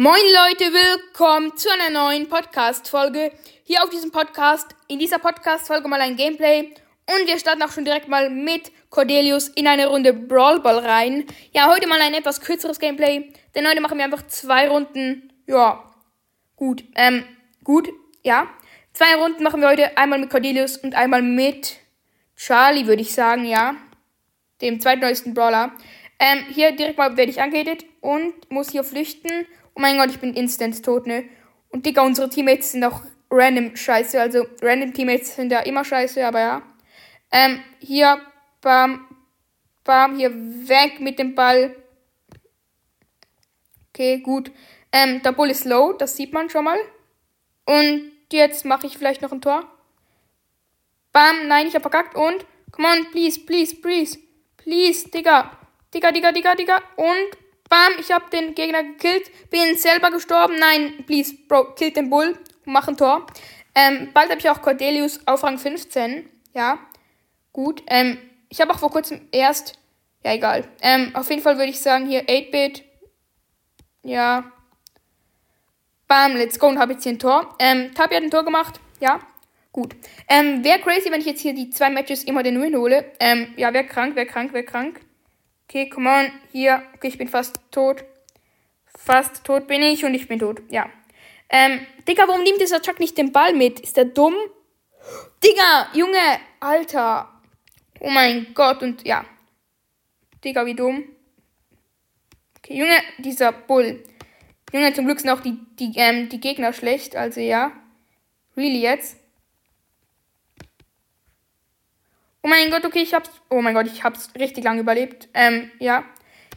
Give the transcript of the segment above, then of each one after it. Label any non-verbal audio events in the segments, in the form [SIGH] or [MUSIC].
Moin Leute, willkommen zu einer neuen Podcast-Folge. Hier auf diesem Podcast, in dieser Podcast-Folge mal ein Gameplay. Und wir starten auch schon direkt mal mit Cordelius in eine Runde Brawl Ball rein. Ja, heute mal ein etwas kürzeres Gameplay, denn heute machen wir einfach zwei Runden. Ja, gut, ähm, gut, ja. Zwei Runden machen wir heute, einmal mit Cordelius und einmal mit Charlie, würde ich sagen, ja. Dem zweitneuesten Brawler. Ähm, hier direkt mal werde ich angeredet und muss hier flüchten. Oh mein Gott, ich bin instant tot, ne? Und Digga, unsere Teammates sind auch random scheiße. Also, random Teammates sind ja immer scheiße, aber ja. Ähm, hier, bam, bam, hier weg mit dem Ball. Okay, gut. Ähm, der Bull ist low, das sieht man schon mal. Und jetzt mache ich vielleicht noch ein Tor. Bam, nein, ich hab verkackt. Und, come on, please, please, please. Please, Digga. Digga, Digga, Digga, Digga. Und Bam, ich habe den Gegner gekillt, bin selber gestorben. Nein, please, Bro, killt den Bull, mach ein Tor. Ähm, bald habe ich auch Cordelius auf Rang 15. Ja, gut. Ähm, ich habe auch vor kurzem erst, ja egal. Ähm, auf jeden Fall würde ich sagen hier 8-Bit. Ja. Bam, let's go und habe jetzt hier ein Tor. Ähm, Tabi hat ein Tor gemacht. Ja, gut. Ähm, wäre crazy, wenn ich jetzt hier die zwei Matches immer den Win hole. Ähm, ja, wäre krank, wäre krank, wäre krank. Okay, come on. Hier. Okay, ich bin fast tot. Fast tot bin ich und ich bin tot. Ja. Ähm, Digga, warum nimmt dieser Chuck nicht den Ball mit? Ist der dumm? Digga, Junge, Alter. Oh mein Gott, und ja. Digga, wie dumm. Okay, Junge, dieser Bull. Junge, zum Glück sind auch die, die, ähm, die Gegner schlecht, also ja. Really jetzt? Oh mein Gott, okay, ich hab's. Oh mein Gott, ich hab's richtig lange überlebt. Ähm, ja.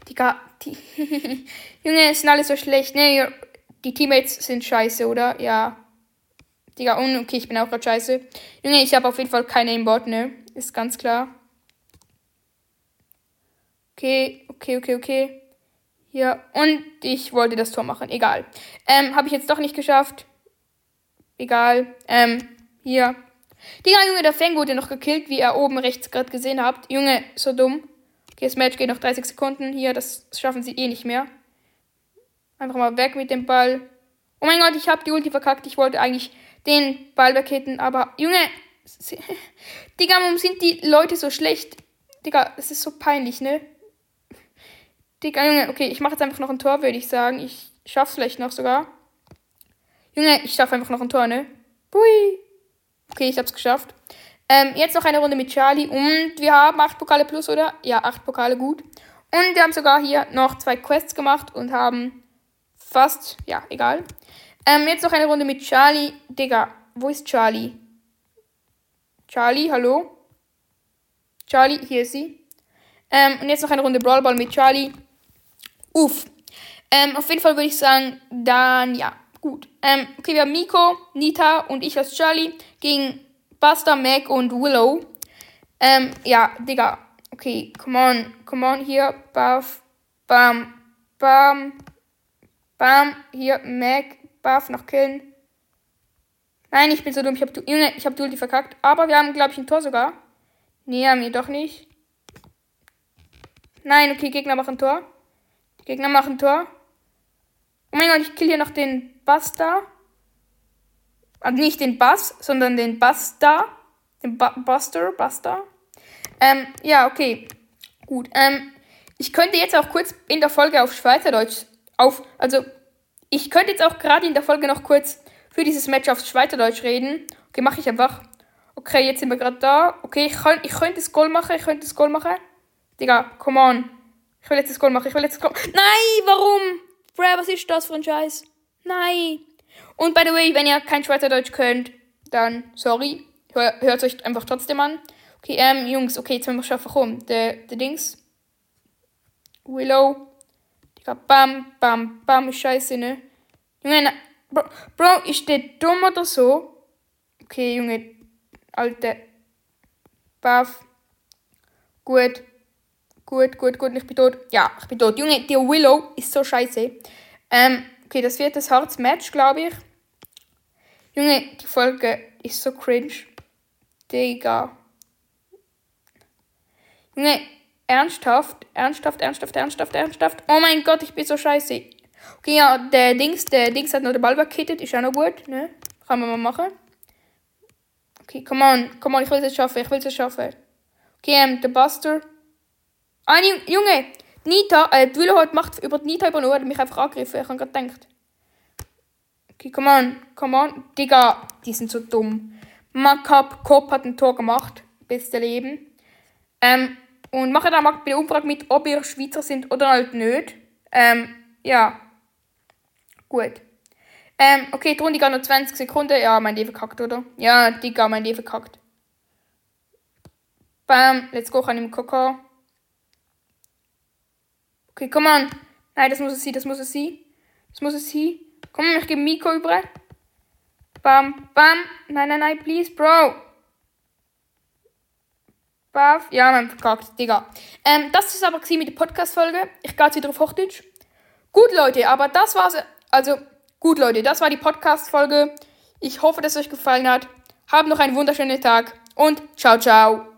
Digga, die. [LAUGHS] Junge, sind alle so schlecht. Ne, die Teammates sind scheiße, oder? Ja. Digga, und okay, ich bin auch gerade scheiße. Junge, ich habe auf jeden Fall keine Aimbot, ne? Ist ganz klar. Okay, okay, okay, okay. Ja, und ich wollte das Tor machen. Egal. Ähm, habe ich jetzt doch nicht geschafft. Egal. Ähm, hier. Digga, Junge, der Fang wurde noch gekillt, wie ihr oben rechts gerade gesehen habt. Junge, so dumm. Okay, das Match geht noch 30 Sekunden. Hier, das schaffen sie eh nicht mehr. Einfach mal weg mit dem Ball. Oh mein Gott, ich habe die Ulti verkackt. Ich wollte eigentlich den Ball weghitten, aber Junge, [LAUGHS] Digga, warum sind die Leute so schlecht? Digga, das ist so peinlich, ne? Digga, Junge, okay, ich mache jetzt einfach noch ein Tor, würde ich sagen. Ich schaff's vielleicht noch sogar. Junge, ich schaffe einfach noch ein Tor, ne? Bui. Okay, ich hab's geschafft. Ähm, jetzt noch eine Runde mit Charlie und wir haben acht Pokale plus, oder? Ja, acht Pokale gut. Und wir haben sogar hier noch zwei Quests gemacht und haben fast, ja, egal. Ähm, jetzt noch eine Runde mit Charlie. Digga, wo ist Charlie? Charlie, hallo? Charlie, hier ist sie. Ähm, und jetzt noch eine Runde Brawl Ball mit Charlie. Uff. Ähm, auf jeden Fall würde ich sagen, dann ja. Gut. Ähm, okay, wir haben Miko, Nita und ich als Charlie gegen Buster, Mac und Willow. Ähm, ja, Digga. Okay, come on. Come on, hier. Buff. Bam. Bam. Bam. Hier, Mac. Buff noch killen. Nein, ich bin so dumm. Ich hab, Junge, ich hab die verkackt. Aber wir haben, glaube ich, ein Tor sogar. Nee, haben wir doch nicht. Nein, okay, Gegner machen Tor. Die Gegner machen Tor. Oh mein Gott, ich kill hier noch den Buster. Also nicht den Bass, sondern den Buster. Den ba Buster, Buster. Ähm, ja, okay. Gut. Ähm, ich könnte jetzt auch kurz in der Folge auf Schweizerdeutsch auf, also ich könnte jetzt auch gerade in der Folge noch kurz für dieses Match auf Schweizerdeutsch reden. Okay, mache ich einfach. Okay, jetzt sind wir gerade da. Okay, ich, kann, ich könnte das Goal machen, ich könnte das Goal machen. Digga, come on. Ich will jetzt das Goal machen, ich will jetzt das Goal. Nein, warum? Bruh, was ist das für ein Scheiß? Nein. Und by the way, wenn ihr kein Schweizerdeutsch könnt, dann sorry. Hört euch einfach trotzdem an. Okay, ähm, Jungs, okay, jetzt müssen wir schaffen, komm. Der, der Dings. Willow. Digga, bam, bam, bam, ist scheiße, ne? Junge, na, Bro, Bro, ist der dumm oder so? Okay, Junge, alte. Buff. Gut. Gut, gut, gut, ich bin tot. Ja, ich bin tot. Junge, der Willow ist so scheiße. Ähm, Okay, das wird das hartes Match, glaube ich. Junge, die Folge ist so cringe. Digga. Junge, ernsthaft, ernsthaft, ernsthaft, ernsthaft, ernsthaft. Oh mein Gott, ich bin so scheiße. Okay, ja, der Dings, der Dings hat noch den Ball weggekittet, ist auch noch gut, ne? Kann man mal machen. Okay, come on, come on, ich will es schaffen, ich will es schaffen. Okay, ähm, der Buster. Ah, Junge, Nita, äh, die Wille hat macht über die Nita über nur, hat mich einfach angegriffen, ich habe gerade gedacht. Okay, come on, come on. Digga, die sind so dumm. Makap Kopp hat ein Tor gemacht. Beste Leben. Ähm, und mache da mal bei der Umfrage mit, ob ihr Schweizer sind oder halt nicht. Ähm, ja. Gut. Ähm, okay, die Runde geht noch 20 Sekunden. Ja, mein Leben verkackt, oder? Ja, Digga, mein Leben verkackt. Bam, let's go, kann ich im Koko. Okay, come on. Nein, das muss es sein, das muss es sein. Das muss es sein. Komm, ich gebe Miko über. Bam, bam. Nein, nein, nein, please, Bro. Bam. Ja, man verkackt, Digga. Ähm, das ist aber mit der Podcast-Folge. Ich gehe jetzt wieder auf Hochdeutsch. Gut, Leute, aber das war's. Also, gut, Leute, das war die Podcast-Folge. Ich hoffe, dass es euch gefallen hat. Habt noch einen wunderschönen Tag und ciao, ciao.